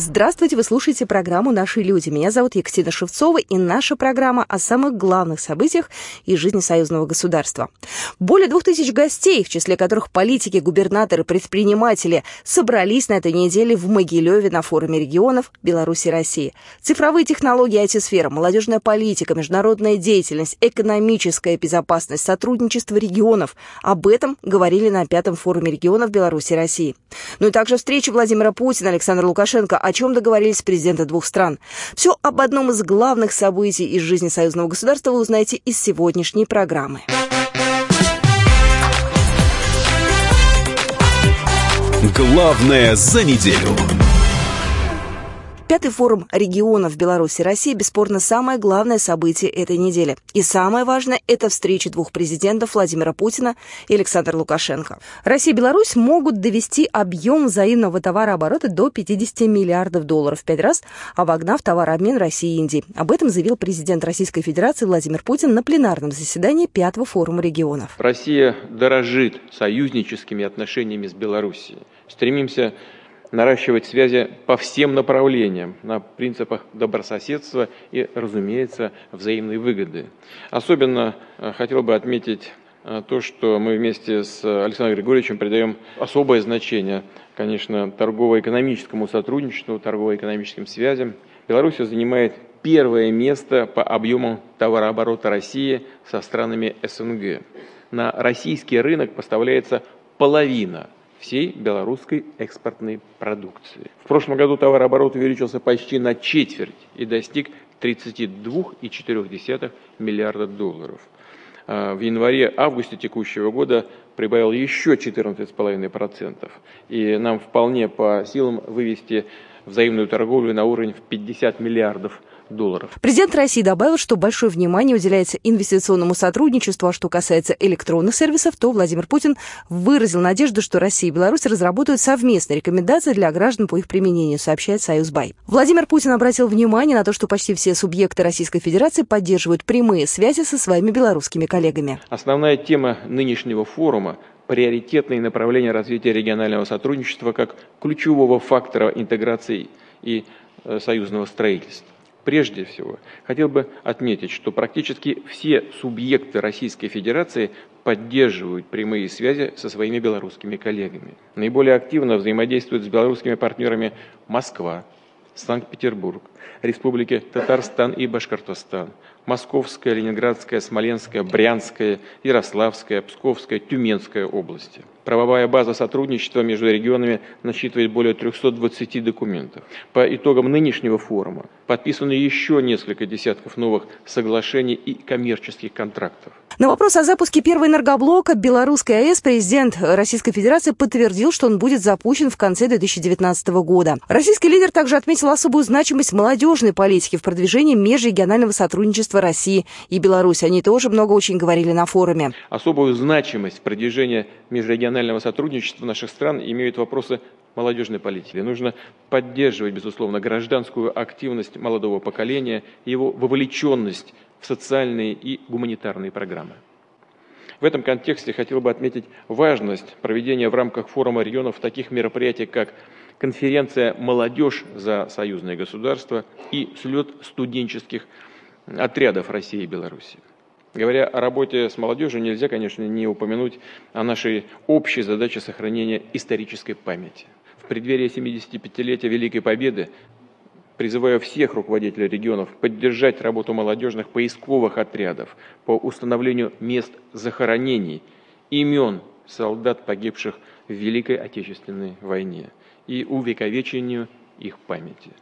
Здравствуйте, вы слушаете программу «Наши люди». Меня зовут Екатерина Шевцова, и наша программа о самых главных событиях из жизни союзного государства. Более двух тысяч гостей, в числе которых политики, губернаторы, предприниматели, собрались на этой неделе в Могилеве на форуме регионов Беларуси и России. Цифровые технологии IT-сфера, молодежная политика, международная деятельность, экономическая безопасность, сотрудничество регионов. Об этом говорили на пятом форуме регионов Беларуси и России. Ну и также встреча Владимира Путина, Александра Лукашенко, о чем договорились президенты двух стран. Все об одном из главных событий из жизни союзного государства вы узнаете из сегодняшней программы. Главное за неделю. Пятый форум регионов Беларуси и России бесспорно самое главное событие этой недели. И самое важное – это встреча двух президентов Владимира Путина и Александра Лукашенко. Россия и Беларусь могут довести объем взаимного товарооборота до 50 миллиардов долларов в пять раз, обогнав товарообмен России и Индии. Об этом заявил президент Российской Федерации Владимир Путин на пленарном заседании Пятого форума регионов. Россия дорожит союзническими отношениями с Белоруссией. Стремимся наращивать связи по всем направлениям на принципах добрососедства и, разумеется, взаимной выгоды. Особенно э, хотел бы отметить э, то, что мы вместе с Александром Григорьевичем придаем особое значение, конечно, торгово-экономическому сотрудничеству, торгово-экономическим связям. Беларусь занимает первое место по объему товарооборота России со странами СНГ. На российский рынок поставляется половина – всей белорусской экспортной продукции. В прошлом году товарооборот увеличился почти на четверть и достиг 32,4 миллиарда долларов. А, в январе-августе текущего года прибавил еще 14,5%. И нам вполне по силам вывести взаимную торговлю на уровень в 50 миллиардов долларов. Президент России добавил, что большое внимание уделяется инвестиционному сотрудничеству, а что касается электронных сервисов, то Владимир Путин выразил надежду, что Россия и Беларусь разработают совместные рекомендации для граждан по их применению, сообщает Союзбай. Владимир Путин обратил внимание на то, что почти все субъекты Российской Федерации поддерживают прямые связи со своими белорусскими коллегами. Основная тема нынешнего форума приоритетные направления развития регионального сотрудничества как ключевого фактора интеграции и э, союзного строительства. Прежде всего, хотел бы отметить, что практически все субъекты Российской Федерации поддерживают прямые связи со своими белорусскими коллегами. Наиболее активно взаимодействуют с белорусскими партнерами Москва, Санкт-Петербург, Республики Татарстан и Башкортостан, Московская, Ленинградская, Смоленская, Брянская, Ярославская, Псковская, Тюменская области. Правовая база сотрудничества между регионами насчитывает более 320 документов. По итогам нынешнего форума подписаны еще несколько десятков новых соглашений и коммерческих контрактов. На вопрос о запуске первого энергоблока Белорусской АЭС президент Российской Федерации подтвердил, что он будет запущен в конце 2019 года. Российский лидер также отметил особую значимость молодежной политики в продвижении межрегионального сотрудничества России и Беларуси. Они тоже много очень говорили на форуме. Особую значимость продвижения межрегионального регионального сотрудничества наших стран имеют вопросы молодежной политики. Нужно поддерживать, безусловно, гражданскую активность молодого поколения, его вовлеченность в социальные и гуманитарные программы. В этом контексте хотел бы отметить важность проведения в рамках форума регионов таких мероприятий, как конференция «Молодежь за союзное государство» и слет студенческих отрядов России и Беларуси. Говоря о работе с молодежью, нельзя, конечно, не упомянуть о нашей общей задаче сохранения исторической памяти. В преддверии 75-летия Великой Победы призываю всех руководителей регионов поддержать работу молодежных поисковых отрядов по установлению мест захоронений, имен солдат, погибших в Великой Отечественной войне и увековечению их памяти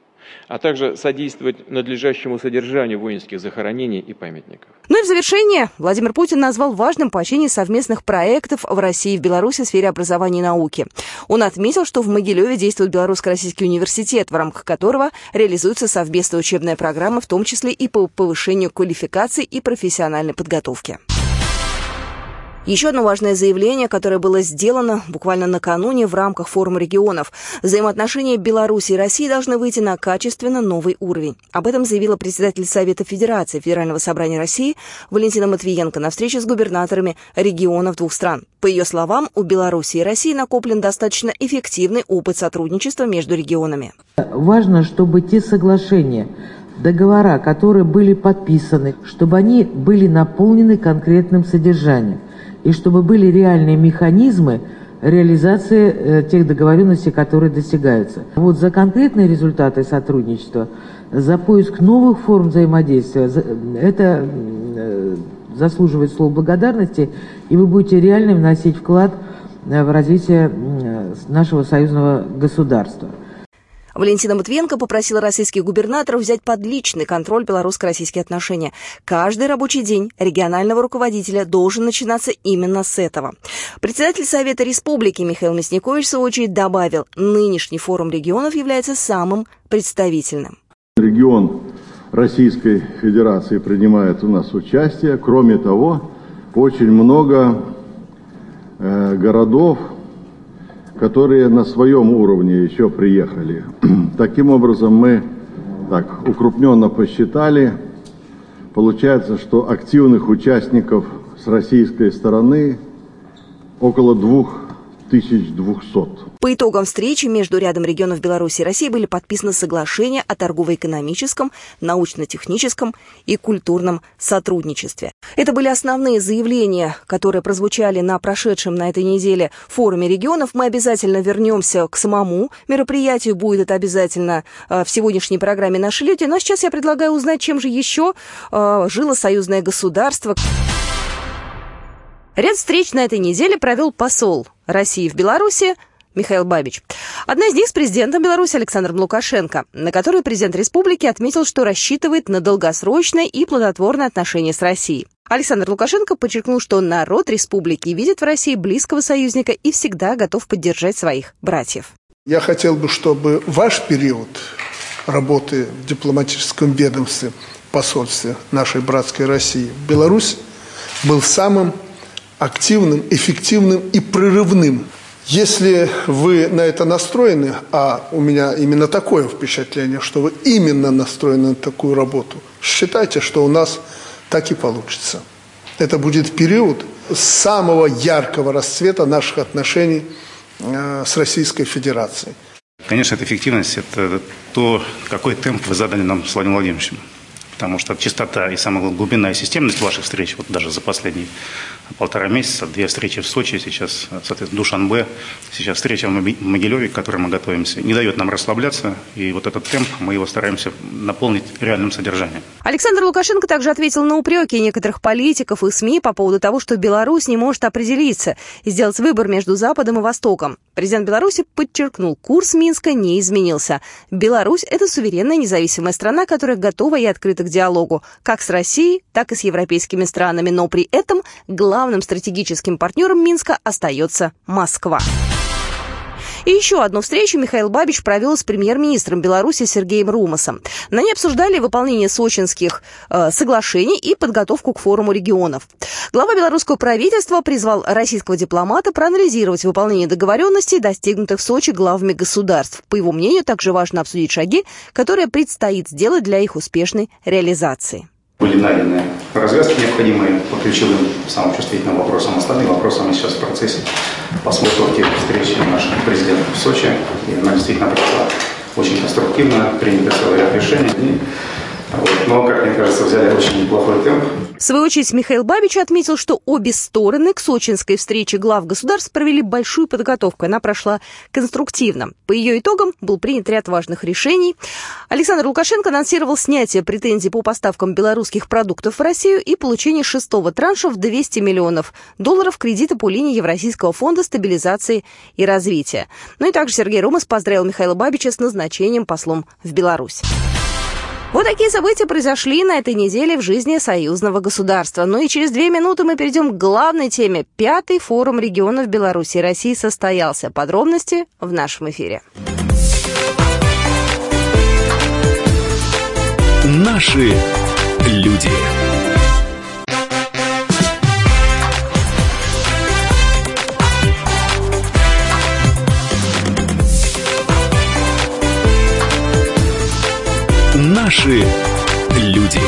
а также содействовать надлежащему содержанию воинских захоронений и памятников. Ну и в завершение Владимир Путин назвал важным поощрение совместных проектов в России и в Беларуси в сфере образования и науки. Он отметил, что в Могилеве действует Белорусско-Российский университет, в рамках которого реализуется совместная учебная программа, в том числе и по повышению квалификации и профессиональной подготовки. Еще одно важное заявление, которое было сделано буквально накануне в рамках форума регионов. Взаимоотношения Беларуси и России должны выйти на качественно новый уровень. Об этом заявила председатель Совета Федерации Федерального собрания России Валентина Матвиенко на встрече с губернаторами регионов двух стран. По ее словам, у Беларуси и России накоплен достаточно эффективный опыт сотрудничества между регионами. Важно, чтобы те соглашения, договора, которые были подписаны, чтобы они были наполнены конкретным содержанием и чтобы были реальные механизмы реализации э, тех договоренностей, которые достигаются. Вот за конкретные результаты сотрудничества, за поиск новых форм взаимодействия, это э, заслуживает слов благодарности, и вы будете реально вносить вклад э, в развитие нашего союзного государства. Валентина Матвиенко попросила российских губернаторов взять под личный контроль белорусско-российские отношения. Каждый рабочий день регионального руководителя должен начинаться именно с этого. Председатель Совета Республики Михаил Мясникович, в свою очередь, добавил, нынешний форум регионов является самым представительным. Регион Российской Федерации принимает у нас участие. Кроме того, очень много э, городов, которые на своем уровне еще приехали. Таким образом, мы так укрупненно посчитали, получается, что активных участников с российской стороны около двух 1200. По итогам встречи между рядом регионов Беларуси и России были подписаны соглашения о торгово-экономическом, научно-техническом и культурном сотрудничестве. Это были основные заявления, которые прозвучали на прошедшем на этой неделе форуме регионов. Мы обязательно вернемся к самому мероприятию. Будет это обязательно э, в сегодняшней программе «Наши люди». Но сейчас я предлагаю узнать, чем же еще э, жило союзное государство. Ряд встреч на этой неделе провел посол России в Беларуси Михаил Бабич. Одна из них с президентом Беларуси Александром Лукашенко, на которой президент республики отметил, что рассчитывает на долгосрочное и плодотворное отношение с Россией. Александр Лукашенко подчеркнул, что народ республики видит в России близкого союзника и всегда готов поддержать своих братьев. Я хотел бы, чтобы ваш период работы в дипломатическом ведомстве, посольстве нашей братской России Беларусь был самым активным, эффективным и прорывным. Если вы на это настроены, а у меня именно такое впечатление, что вы именно настроены на такую работу, считайте, что у нас так и получится. Это будет период самого яркого расцвета наших отношений э, с Российской Федерацией. Конечно, эта эффективность – это то, какой темп вы задали нам с Владимиром Владимировичем. Потому что частота и самая глубинная системность ваших встреч, вот даже за последние полтора месяца, две встречи в Сочи, сейчас, соответственно, Душанбе, сейчас встреча в Могилеве, к которой мы готовимся, не дает нам расслабляться, и вот этот темп мы его стараемся наполнить реальным содержанием. Александр Лукашенко также ответил на упреки некоторых политиков и СМИ по поводу того, что Беларусь не может определиться и сделать выбор между Западом и Востоком. Президент Беларуси подчеркнул, курс Минска не изменился. Беларусь – это суверенная независимая страна, которая готова и открыта к диалогу как с Россией, так и с европейскими странами, но при этом главным стратегическим партнером Минска остается Москва. И еще одну встречу Михаил Бабич провел с премьер-министром Беларуси Сергеем Румасом. На ней обсуждали выполнение сочинских э, соглашений и подготовку к форуму регионов. Глава белорусского правительства призвал российского дипломата проанализировать выполнение договоренностей, достигнутых в Сочи главами государств. По его мнению, также важно обсудить шаги, которые предстоит сделать для их успешной реализации. Были найдены развязки необходимые по ключевым, самым чувствительным вопросам. Остальные вопросы мы сейчас в процессе подготовки встречи наших президентов в Сочи. И она действительно прошла очень конструктивно, принято целый ряд решений. Но, как мне кажется, взяли очень неплохой темп. В свою очередь, Михаил Бабич отметил, что обе стороны к сочинской встрече глав государств провели большую подготовку. Она прошла конструктивно. По ее итогам был принят ряд важных решений. Александр Лукашенко анонсировал снятие претензий по поставкам белорусских продуктов в Россию и получение шестого транша в 200 миллионов долларов кредита по линии Евразийского фонда стабилизации и развития. Ну и также Сергей Румас поздравил Михаила Бабича с назначением послом в Беларусь. Вот такие события произошли на этой неделе в жизни союзного государства. Ну и через две минуты мы перейдем к главной теме. Пятый форум регионов Беларуси и России состоялся. Подробности в нашем эфире. Наши люди. Наши люди.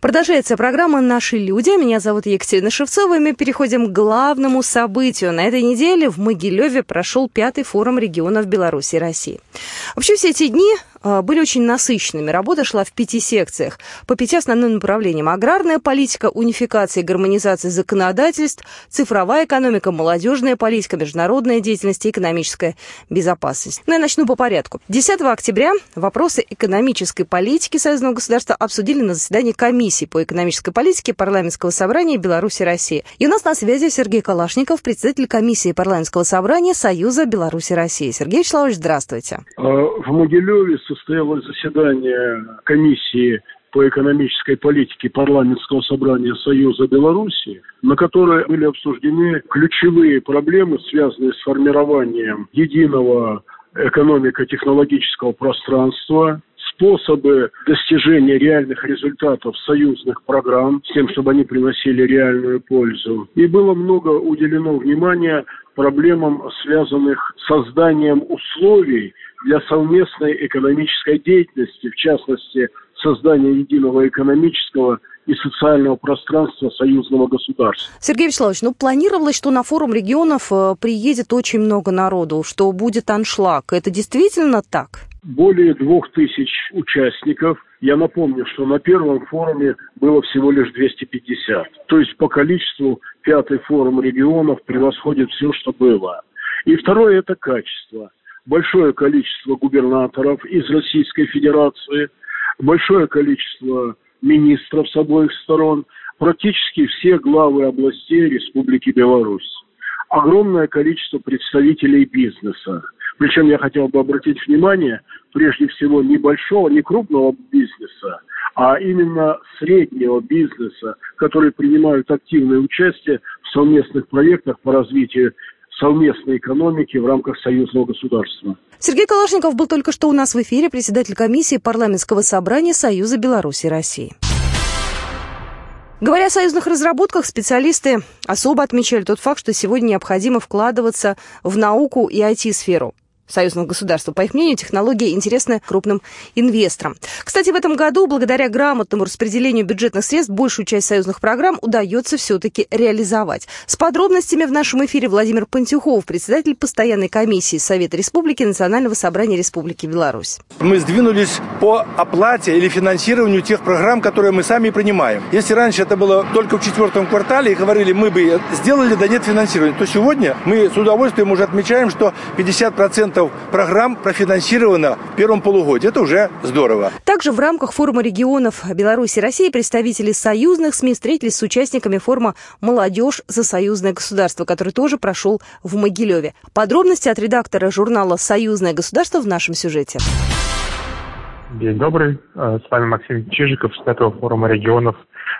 Продолжается программа «Наши люди». Меня зовут Екатерина Шевцова, и мы переходим к главному событию. На этой неделе в Могилеве прошел пятый форум регионов Беларуси и России. Вообще все эти дни были очень насыщенными. Работа шла в пяти секциях по пяти основным направлениям. Аграрная политика, унификация и гармонизация законодательств, цифровая экономика, молодежная политика, международная деятельность и экономическая безопасность. Ну, я начну по порядку. 10 октября вопросы экономической политики Союзного государства обсудили на заседании комиссии по экономической политике парламентского собрания Беларуси России. И у нас на связи Сергей Калашников, председатель комиссии парламентского собрания Союза Беларуси России. Сергей Вячеславович, здравствуйте. А, в Могилеве состоялось заседание комиссии по экономической политике парламентского собрания Союза Беларуси, на которой были обсуждены ключевые проблемы, связанные с формированием единого экономико-технологического пространства, способы достижения реальных результатов союзных программ, с тем, чтобы они приносили реальную пользу. И было много уделено внимания проблемам, связанных с созданием условий для совместной экономической деятельности, в частности, создания единого экономического и социального пространства союзного государства. Сергей Вячеславович, ну планировалось, что на форум регионов э, приедет очень много народу, что будет аншлаг. Это действительно так? Более двух тысяч участников. Я напомню, что на первом форуме было всего лишь 250. То есть по количеству пятый форум регионов превосходит все, что было. И второе – это качество – большое количество губернаторов из Российской Федерации, большое количество министров с обоих сторон, практически все главы областей Республики Беларусь. Огромное количество представителей бизнеса. Причем я хотел бы обратить внимание, прежде всего, небольшого, не крупного бизнеса, а именно среднего бизнеса, которые принимают активное участие в совместных проектах по развитию совместной экономики в рамках союзного государства. Сергей Калашников был только что у нас в эфире, председатель комиссии парламентского собрания Союза Беларуси и России. Говоря о союзных разработках, специалисты особо отмечали тот факт, что сегодня необходимо вкладываться в науку и IT-сферу союзного государства. По их мнению, технология интересна крупным инвесторам. Кстати, в этом году, благодаря грамотному распределению бюджетных средств, большую часть союзных программ удается все-таки реализовать. С подробностями в нашем эфире Владимир Пантюхов, председатель постоянной комиссии Совета Республики Национального собрания Республики Беларусь. Мы сдвинулись по оплате или финансированию тех программ, которые мы сами принимаем. Если раньше это было только в четвертом квартале и говорили, мы бы сделали, да нет финансирования, то сегодня мы с удовольствием уже отмечаем, что 50% программ профинансировано в первом полугодии. Это уже здорово. Также в рамках форума регионов Беларуси и России представители союзных СМИ встретились с участниками форума «Молодежь за союзное государство», который тоже прошел в Могилеве. Подробности от редактора журнала «Союзное государство» в нашем сюжете. День добрый. Э, с вами Максим Чижиков с этого форума регионов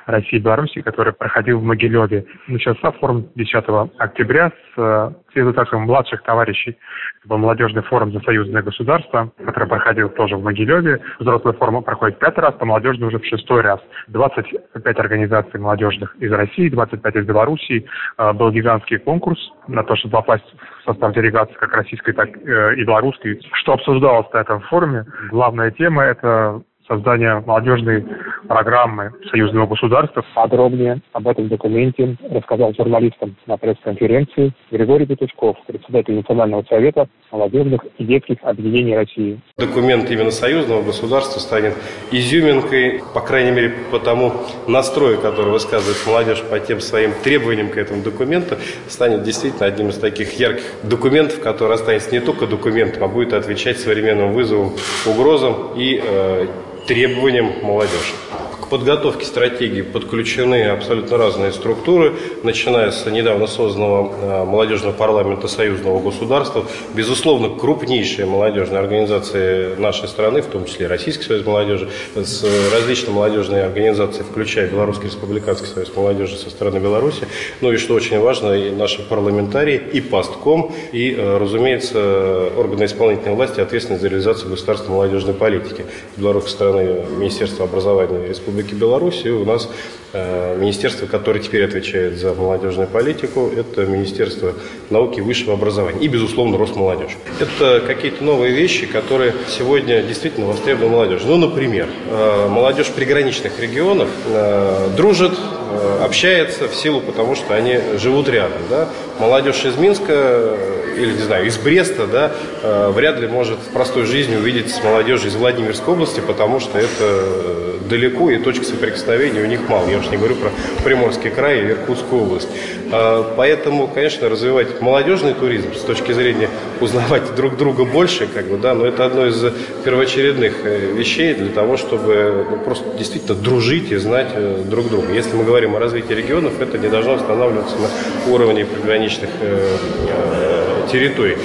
России и Беларуси, который проходил в Могилеве. Начался форум 10 октября с э, результатов младших товарищей. Это был молодежный форум за союзное государство, который проходил тоже в Могилеве. Взрослый форум проходит пятый раз, а молодежный уже в шестой раз. 25 организаций молодежных из России, 25 из Белоруссии. Э, был гигантский конкурс на то, чтобы попасть в состав делегации как российской, так э, и белорусской. Что обсуждалось на этом форуме? Главная тема – это создания молодежной программы союзного государства. Подробнее об этом документе рассказал журналистам на пресс-конференции Григорий Петушков, председатель Национального совета молодежных и детских объединений России. Документ именно союзного государства станет изюминкой, по крайней мере, по тому настрою, который высказывает молодежь по тем своим требованиям к этому документу, станет действительно одним из таких ярких документов, который останется не только документом, а будет отвечать современным вызовам, угрозам и э, требованиям молодежи подготовке стратегии подключены абсолютно разные структуры, начиная с недавно созданного э, молодежного парламента союзного государства. Безусловно, крупнейшие молодежные организации нашей страны, в том числе Российский союз молодежи, с различными молодежными организациями, включая Белорусский республиканский союз молодежи со стороны Беларуси. Ну и что очень важно, и наши парламентарии, и постком, и, э, разумеется, органы исполнительной власти, ответственные за реализацию государственной молодежной политики. С белорусской стороны Министерство образования Республики Республики Беларусь, и у нас э, министерство, которое теперь отвечает за молодежную политику, это Министерство науки и высшего образования и, безусловно, Росмолодежь. Это какие-то новые вещи, которые сегодня действительно востребованы молодежи. Ну, например, э, молодежь приграничных регионов э, дружит, общается в силу потому, что они живут рядом. Да? Молодежь из Минска или, не знаю, из Бреста, да, вряд ли может в простой жизни увидеть с молодежью из Владимирской области, потому что это далеко и точек соприкосновения у них мало. Я уж не говорю про Приморский край и Иркутскую область. Э, поэтому, конечно, развивать молодежный туризм с точки зрения узнавать друг друга больше, как бы, да, но это одно из первоочередных вещей для того, чтобы ну, просто действительно дружить и знать друг друга. Если мы говорим о развитии регионов, это не должно останавливаться на уровне приграничных территорий.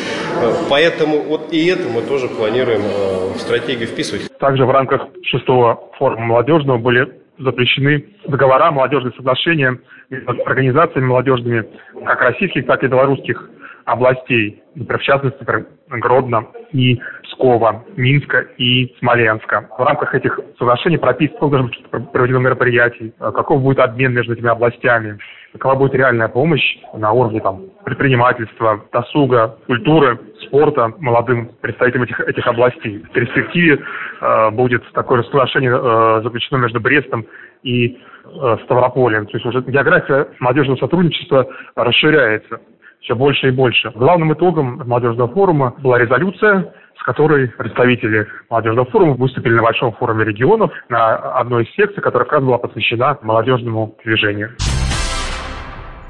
Поэтому вот и это мы тоже планируем э, в стратегию вписывать. Также в рамках шестого форума молодежного были запрещены договора, молодежные соглашения между организациями молодежными, как российских, так и белорусских областей, например, в частности, например, Гродно и Пскова, Минска и Смоленска. В рамках этих соглашений прописано, сколько должно быть проведено мероприятий, каков будет обмен между этими областями, какова будет реальная помощь на уровне там, предпринимательства, досуга, культуры, спорта молодым представителям этих, этих областей. В перспективе э, будет такое соглашение э, заключено между Брестом и э, Ставрополем. То есть уже география молодежного сотрудничества расширяется все больше и больше. Главным итогом молодежного форума была резолюция, с которой представители молодежного форума выступили на Большом форуме регионов на одной из секций, которая как раз была посвящена молодежному движению.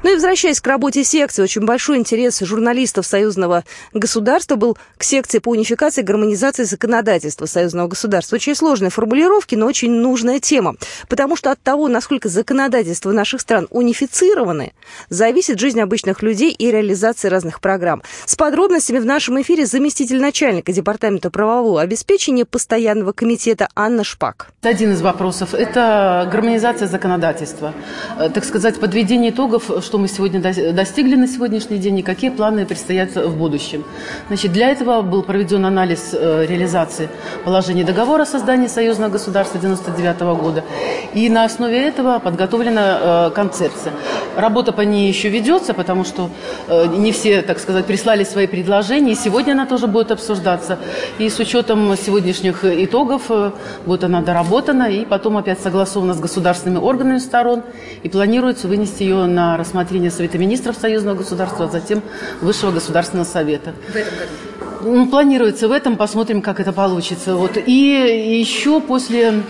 Ну и возвращаясь к работе секции, очень большой интерес журналистов союзного государства был к секции по унификации и гармонизации законодательства союзного государства. Очень сложные формулировки, но очень нужная тема. Потому что от того, насколько законодательства наших стран унифицированы, зависит жизнь обычных людей и реализация разных программ. С подробностями в нашем эфире заместитель начальника Департамента правового обеспечения Постоянного комитета Анна Шпак. Один из вопросов – это гармонизация законодательства. Э, так сказать, подведение итогов, что мы сегодня достигли на сегодняшний день и какие планы предстоят в будущем. Значит, для этого был проведен анализ э, реализации положений договора о создании союзного государства 1999 года. И на основе этого подготовлена э, концепция. Работа по ней еще ведется, потому что э, не все, так сказать, прислали свои предложения. И сегодня она тоже будет обсуждаться. И с учетом сегодняшних итогов будет она доработана и потом опять согласована с государственными органами сторон. И планируется вынести ее на рассмотрение рассмотрения Совета Министров Союзного государства, а затем Высшего Государственного Совета. В этом году? Планируется в этом, посмотрим, как это получится. Вот. И еще после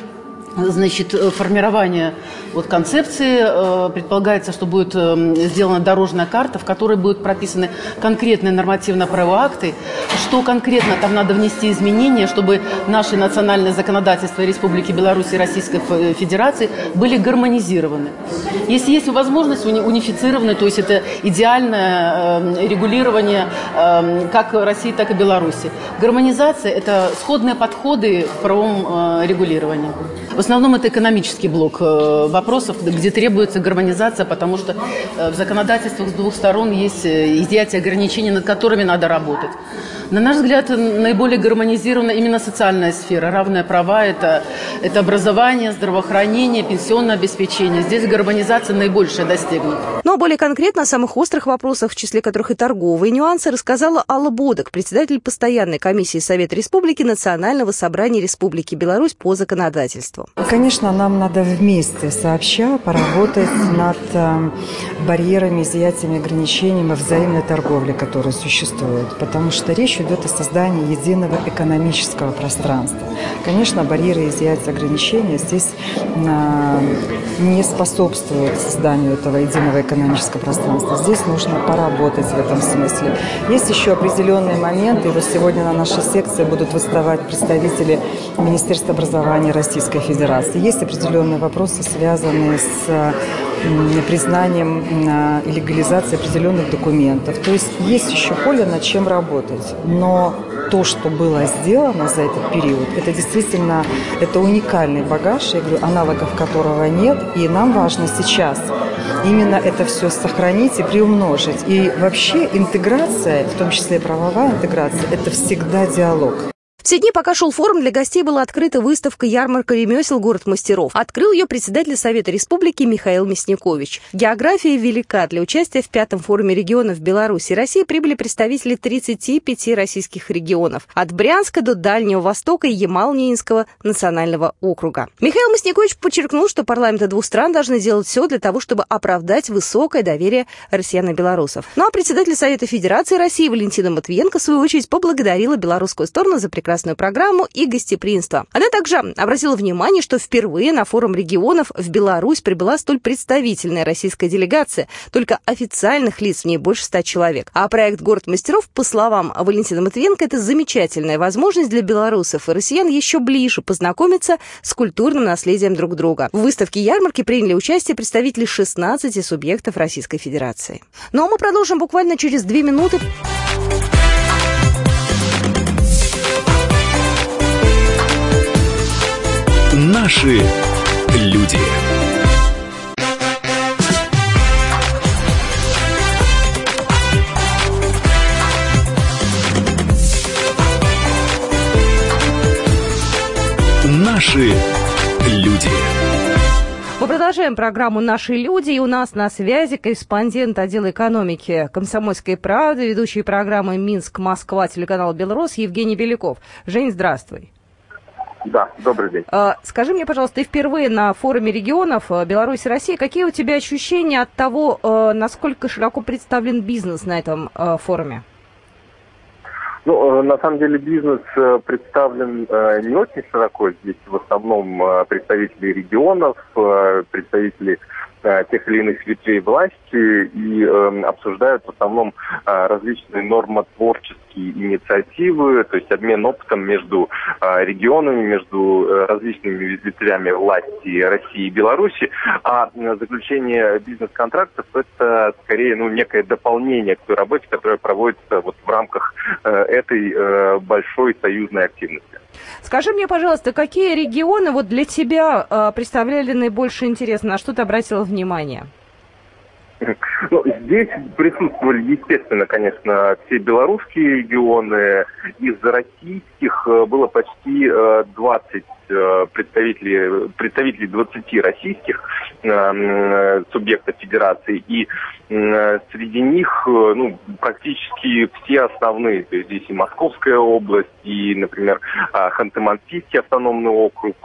значит, формирования вот концепции э, предполагается, что будет э, сделана дорожная карта, в которой будут прописаны конкретные нормативно-правовые акты, что конкретно там надо внести изменения, чтобы наши национальные законодательства Республики Беларусь и Российской Федерации были гармонизированы. Если есть возможность унифицированы, то есть это идеальное э, регулирование как России, так и Беларуси. Гармонизация – это сходные подходы в правом регулировании. В основном это экономический блок вопросов, где требуется гармонизация, потому что э, в законодательствах с двух сторон есть э, изъятие ограничений, над которыми надо работать. На наш взгляд, наиболее гармонизирована именно социальная сфера. Равные права – это, это образование, здравоохранение, пенсионное обеспечение. Здесь гармонизация наибольшая достигнута. Ну а более конкретно о самых острых вопросах, в числе которых и торговые нюансы, рассказала Алла Бодок, председатель постоянной комиссии Совета Республики Национального собрания Республики Беларусь по законодательству. Конечно, нам надо вместе, сообща, поработать над э, барьерами, изъятиями, ограничениями взаимной торговли, которые существуют. Потому что речь речь идет о создании единого экономического пространства. Конечно, барьеры, изъятия, ограничения здесь а, не способствуют созданию этого единого экономического пространства. Здесь нужно поработать в этом смысле. Есть еще определенные моменты. Вот сегодня на нашей секции будут выставать представители Министерства образования Российской Федерации. Есть определенные вопросы, связанные с признанием и легализацией определенных документов. То есть есть еще поле, над чем работать но то, что было сделано за этот период, это действительно это уникальный багаж, я говорю, аналогов которого нет, и нам важно сейчас именно это все сохранить и приумножить. И вообще интеграция, в том числе правовая интеграция, это всегда диалог. Все дни, пока шел форум, для гостей была открыта выставка «Ярмарка ремесел. Город мастеров». Открыл ее председатель Совета Республики Михаил Мясникович. География велика. Для участия в пятом форуме регионов Беларуси и России прибыли представители 35 российских регионов. От Брянска до Дальнего Востока и Ямал-Ненецкого национального округа. Михаил Мясникович подчеркнул, что парламенты двух стран должны делать все для того, чтобы оправдать высокое доверие россиян и белорусов. Ну а председатель Совета Федерации России Валентина Матвиенко, в свою очередь, поблагодарила белорусскую сторону за прекрасную прекрасную программу и гостеприимство. Она также обратила внимание, что впервые на форум регионов в Беларусь прибыла столь представительная российская делегация. Только официальных лиц в ней больше ста человек. А проект «Город мастеров», по словам Валентина Матвиенко, это замечательная возможность для белорусов и россиян еще ближе познакомиться с культурным наследием друг друга. В выставке ярмарки приняли участие представители 16 субъектов Российской Федерации. Ну а мы продолжим буквально через две минуты. Наши люди. Наши люди. Мы продолжаем программу «Наши люди», и у нас на связи корреспондент отдела экономики «Комсомольской правды», ведущий программы «Минск-Москва», телеканал «Белрос» Евгений Беляков. Жень, здравствуй. Да, добрый день. А, скажи мне, пожалуйста, ты впервые на форуме регионов э, Беларусь и Россия. Какие у тебя ощущения от того, э, насколько широко представлен бизнес на этом э, форуме? Ну, на самом деле бизнес представлен не очень широко. Здесь в основном представители регионов, представители тех или иных ветвей власти и э, обсуждают в основном э, различные нормотворческие инициативы, то есть обмен опытом между э, регионами, между э, различными ветвями власти России и Беларуси, а э, заключение бизнес-контрактов это скорее ну, некое дополнение к той работе, которая проводится вот в рамках э, этой э, большой союзной активности. Скажи мне, пожалуйста, какие регионы вот для тебя э, представляли наибольший интерес, на что ты обратила внимание? Ну, здесь присутствовали, естественно, конечно, все белорусские регионы. Из российских э, было почти 20 э, представителей, представителей 20 российских э, субъектов федерации. И среди них ну, практически все основные. То есть здесь и Московская область, и, например, Ханты-Мансийский автономный округ,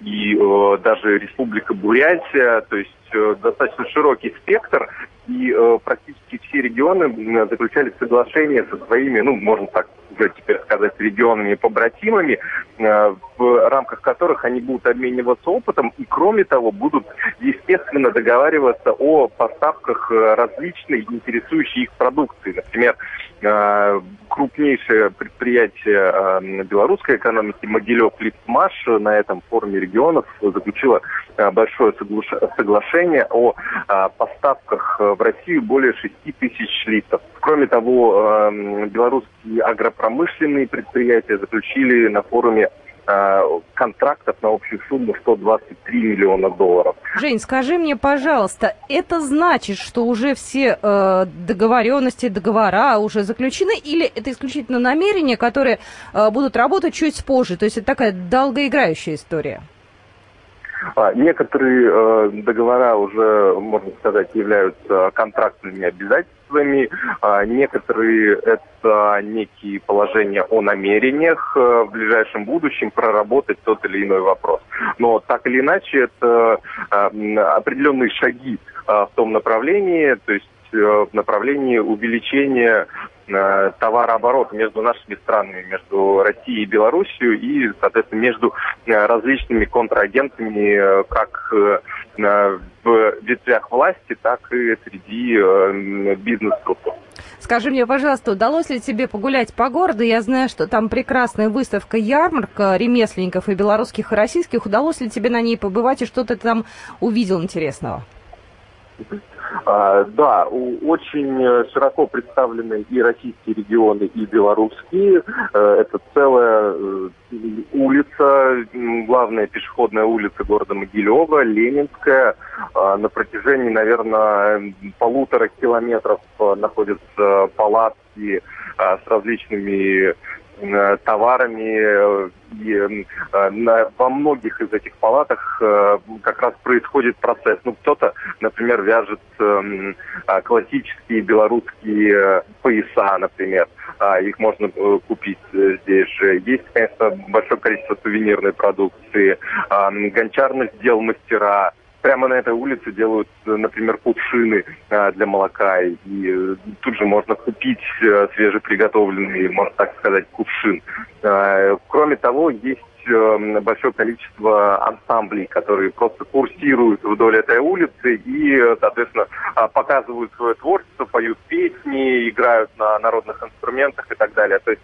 и даже Республика Бурятия. То есть Э, достаточно широкий спектр, и э, практически все регионы заключали соглашения со своими, ну, можно так теперь сказать, регионами-побратимами, э, в рамках которых они будут обмениваться опытом и, кроме того, будут, естественно, договариваться о поставках э, различной интересующей их продукции. Например, э, крупнейшее предприятие белорусской экономики Могилев Липмаш на этом форуме регионов заключило большое соглашение о поставках в Россию более 6 тысяч литров. Кроме того, белорусские агропромышленные предприятия заключили на форуме контрактов на общую сумму 123 миллиона долларов. Жень, скажи мне, пожалуйста, это значит, что уже все э, договоренности, договора уже заключены, или это исключительно намерения, которые э, будут работать чуть позже? То есть это такая долгоиграющая история? А, некоторые э, договора уже, можно сказать, являются контрактными обязательствами, а некоторые это некие положения о намерениях э, в ближайшем будущем проработать тот или иной вопрос. Но так или иначе это э, определенные шаги в том направлении, то есть в направлении увеличения Э, товарооборот между нашими странами, между Россией и Белоруссией и, соответственно, между э, различными контрагентами, э, как в ветвях власти, так и среди бизнес-структур. Скажи мне, пожалуйста, удалось ли тебе погулять по городу? Я знаю, что там прекрасная выставка ярмарка ремесленников и белорусских, и российских. Удалось ли тебе на ней побывать и что ты там увидел интересного? А, да, очень широко представлены и российские регионы, и белорусские. Э, это целая э, улица, главная пешеходная улица города Могилева, Ленинская. А, на протяжении, наверное, полутора километров э, находятся палатки с различными товарами. И во многих из этих палатах как раз происходит процесс. Ну, кто-то, например, вяжет эм, классические белорусские пояса, например. А, их можно купить здесь же. Есть, конечно, большое количество сувенирной продукции. Гончарных дел мастера прямо на этой улице делают, например, кувшины а, для молока, и э, тут же можно купить э, свежеприготовленный, можно так сказать, кувшин. Кроме того, есть э, большое количество ансамблей, которые просто курсируют вдоль этой улицы и, соответственно, а, показывают свое творчество, поют песни, играют на народных инструментах и так далее. То есть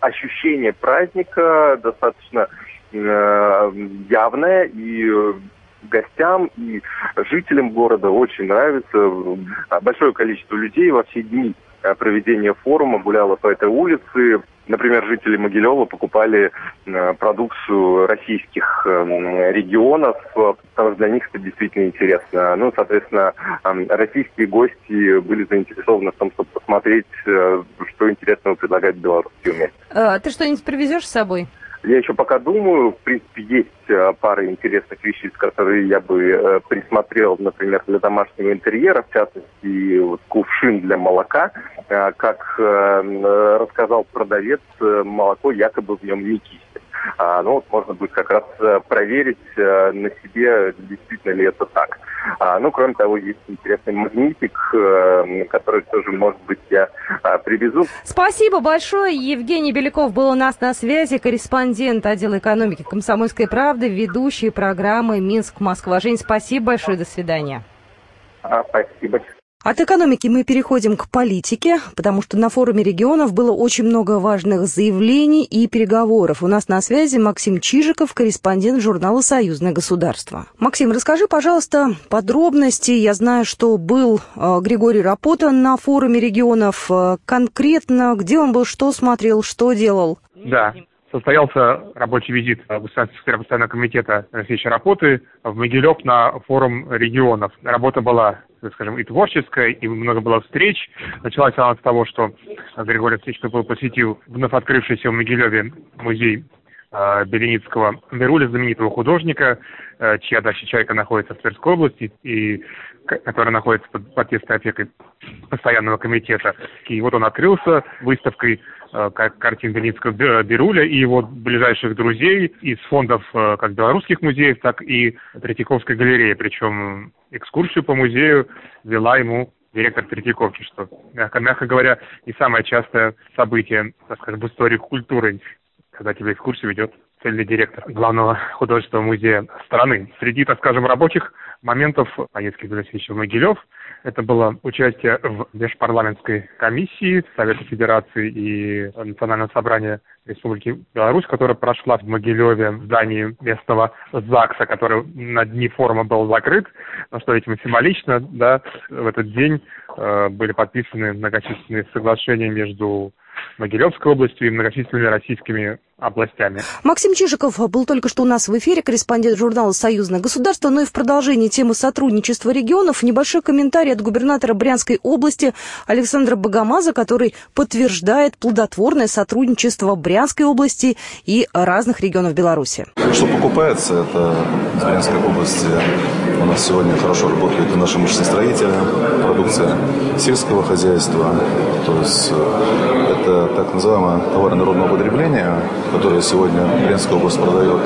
ощущение праздника достаточно явное и гостям и жителям города очень нравится. Большое количество людей во все дни э, проведения форума гуляло по этой улице. Например, жители Могилева покупали э, продукцию российских э, регионов, потому что для них это действительно интересно. Ну, соответственно, российские гости были заинтересованы в том, чтобы посмотреть, что интересного предлагает белорусский умелец. А, ты что-нибудь привезешь с собой? Я еще пока думаю, в принципе, есть э, пара интересных вещей, которые я бы э, присмотрел, например, для домашнего интерьера, в частности, вот, кувшин для молока. Э, как рассказал продавец, молоко якобы в нем не кисет. А, ну вот можно будет как раз проверить на себе, действительно ли это так. А, ну, кроме того, есть интересный магнитик, э, который тоже, может быть, я а, привезу. Спасибо большое. Евгений Беляков был у нас на связи, корреспондент отдела экономики «Комсомольской правды», ведущий программы «Минск-Москва». Жень, спасибо большое. До свидания. А, спасибо. От экономики мы переходим к политике, потому что на форуме регионов было очень много важных заявлений и переговоров. У нас на связи Максим Чижиков, корреспондент журнала «Союзное государство». Максим, расскажи, пожалуйста, подробности. Я знаю, что был э, Григорий Рапота на форуме регионов. Э, конкретно, где он был, что смотрел, что делал? Да, состоялся рабочий визит государственного постоянного комитета России Рапоты в Могилев на форум регионов. Работа была скажем, и творческая, и много было встреч. Началась она с того, что Григорий Встречков посетил вновь открывшийся в Могилеве музей э, Беленицкого Беруля, знаменитого художника, э, чья дача «Чайка» находится в Тверской области, и которая находится под, под опекой постоянного комитета. И вот он открылся выставкой э, картин Белинского Беруля и его ближайших друзей из фондов э, как белорусских музеев, так и Третьяковской галереи. Причем экскурсию по музею вела ему директор Третьяковки, что, мягко, мягко говоря, и самое частое событие, так скажем, в истории культуры, когда тебе экскурсию ведет цельный директор главного художественного музея страны. Среди, так скажем, рабочих моментов поездки Васильевича в Могилев это было участие в межпарламентской комиссии Совета Федерации и Национального собрания Республики Беларусь, которая прошла в Могилеве в здании местного ЗАГСа, который на дни форума был закрыт, но что, видимо, символично, да, в этот день э, были подписаны многочисленные соглашения между Могилевской областью и многочисленными российскими областями. Максим Чижиков был только что у нас в эфире, корреспондент журнала «Союзное государство». Но и в продолжении темы сотрудничества регионов небольшой комментарий от губернатора Брянской области Александра Богомаза, который подтверждает плодотворное сотрудничество Брянской области и разных регионов Беларуси. Что покупается, это в Брянской области у нас сегодня хорошо работает и наша машиностроительная продукция сельского хозяйства. То есть э, это так называемое товары народного потребления, которые сегодня Брянская область продает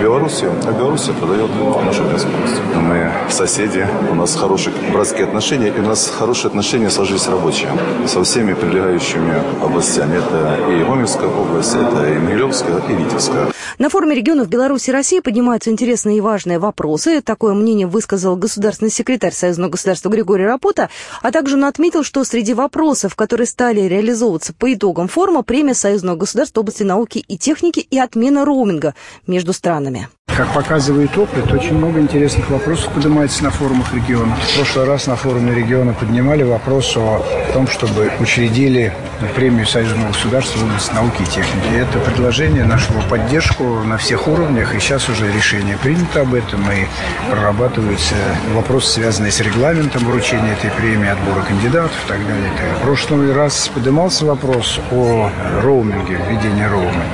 Беларуси, а Беларусь продает нашу Брянскую область. Мы соседи, у нас хорошие братские отношения, и у нас хорошие отношения сложились рабочие со всеми прилегающими областями. Это и Гомельская область, это и Могилевская, и Витебская. На форуме регионов Беларуси и России поднимаются интересные и важные вопросы. Такое мнение высказал государственный секретарь Союзного государства Григорий Рапота, а также он отметил, что среди вопросов, которые стали реализовываться по итогам форума, премия Союзного государства области науки и техники и отмена роуминга между странами. Как показывает опыт, очень много интересных вопросов поднимается на форумах региона. В прошлый раз на форуме региона поднимали вопрос о том, чтобы учредили премию союзного государства в области науки и техники. И это предложение нашло поддержку на всех уровнях, и сейчас уже решение принято об этом, и прорабатываются вопросы, связанные с регламентом вручения этой премии, отбора кандидатов и так далее. В прошлый раз поднимался вопрос о роуминге, введении роуминга.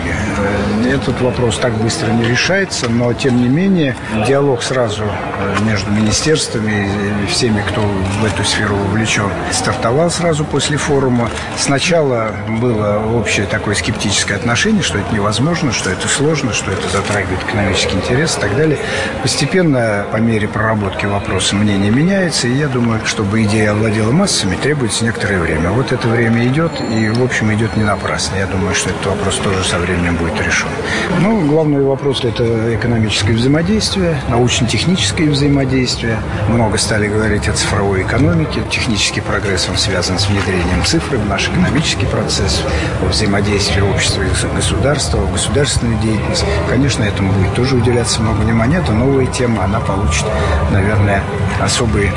Этот вопрос так быстро не решается, но тем не менее диалог сразу э, между министерствами и всеми, кто в эту сферу вовлечен, стартовал сразу после форума. Сначала было общее такое скептическое отношение, что это невозможно, что это сложно, что это затрагивает экономический интерес и так далее. Постепенно, по мере проработки вопроса, мнение меняется, и я думаю, чтобы идея овладела массами, требуется некоторое время. Вот это время идет, и, в общем, идет не напрасно. Я думаю, что этот вопрос тоже со временем будет решен. Ну, главный вопрос – это экономическое взаимодействие, научно-техническое взаимодействие. Много стали говорить о цифровой экономике. Технический прогресс, он связан с внедрением цифры в наш экономический процесс, о взаимодействии общества и государства, в государственную деятельность. Конечно, этому будет тоже уделяться много внимания. Это новая тема, она получит, наверное, особый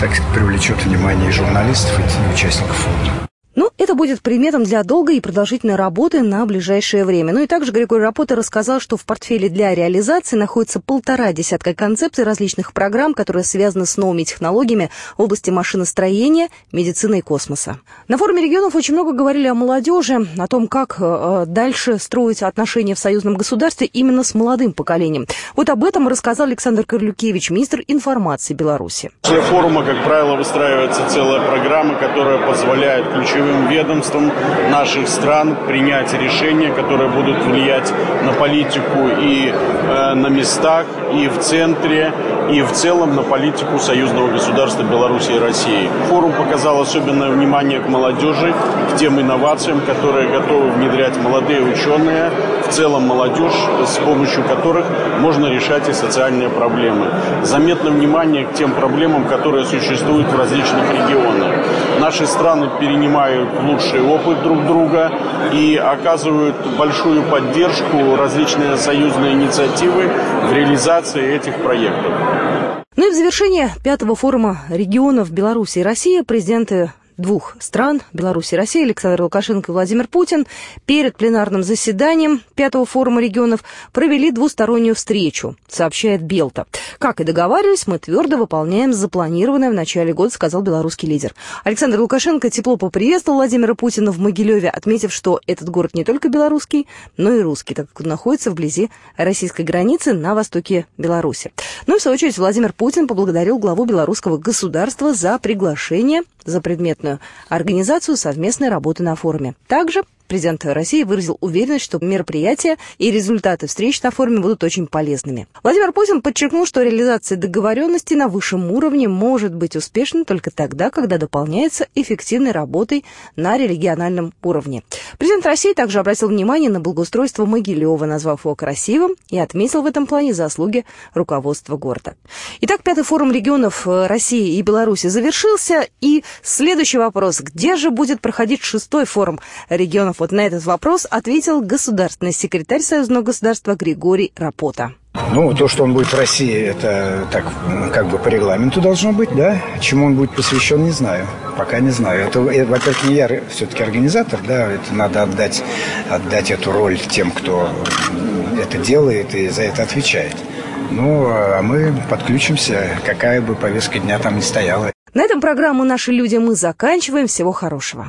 так привлечет внимание и журналистов, и участников форума. Ну, это будет приметом для долгой и продолжительной работы на ближайшее время. Ну и также Григорий Рапота рассказал, что в портфеле для реализации находится полтора десятка концепций различных программ, которые связаны с новыми технологиями в области машиностроения, медицины и космоса. На форуме регионов очень много говорили о молодежи, о том, как э, дальше строить отношения в союзном государстве именно с молодым поколением. Вот об этом рассказал Александр Корлюкевич, министр информации Беларуси. После форума, как правило, выстраивается целая программа, которая позволяет ключевым ключевым ведомствам наших стран принять решения, которые будут влиять на политику и э, на местах, и в центре, и в целом на политику союзного государства Беларуси и России. Форум показал особенное внимание к молодежи, к тем инновациям, которые готовы внедрять молодые ученые, в целом молодежь, с помощью которых можно решать и социальные проблемы. Заметно внимание к тем проблемам, которые существуют в различных регионах. Наши страны перенимают лучший опыт друг друга и оказывают большую поддержку различные союзные инициативы в реализации этих проектов. Ну и в завершение пятого форума регионов Беларуси и России президенты двух стран, Беларуси и России, Александр Лукашенко и Владимир Путин, перед пленарным заседанием Пятого форума регионов провели двустороннюю встречу, сообщает Белта. Как и договаривались, мы твердо выполняем запланированное в начале года, сказал белорусский лидер. Александр Лукашенко тепло поприветствовал Владимира Путина в Могилеве, отметив, что этот город не только белорусский, но и русский, так как он находится вблизи российской границы на востоке Беларуси. Ну и в свою очередь Владимир Путин поблагодарил главу белорусского государства за приглашение за предметную организацию совместной работы на форуме. Также Президент России выразил уверенность, что мероприятия и результаты встреч на форуме будут очень полезными. Владимир Путин подчеркнул, что реализация договоренности на высшем уровне может быть успешной только тогда, когда дополняется эффективной работой на региональном уровне. Президент России также обратил внимание на благоустройство Могилева, назвав его красивым и отметил в этом плане заслуги руководства города. Итак, пятый форум регионов э, России и Беларуси завершился. И следующий вопрос. Где же будет проходить шестой форум регионов вот на этот вопрос ответил государственный секретарь Союзного государства Григорий Рапота. Ну, то, что он будет в России, это так, как бы по регламенту должно быть, да. Чему он будет посвящен, не знаю. Пока не знаю. Это, э, во-первых, не я все-таки организатор, да. Это надо отдать, отдать эту роль тем, кто это делает и за это отвечает. Ну, а мы подключимся, какая бы повестка дня там ни стояла. На этом программу «Наши люди» мы заканчиваем. Всего хорошего.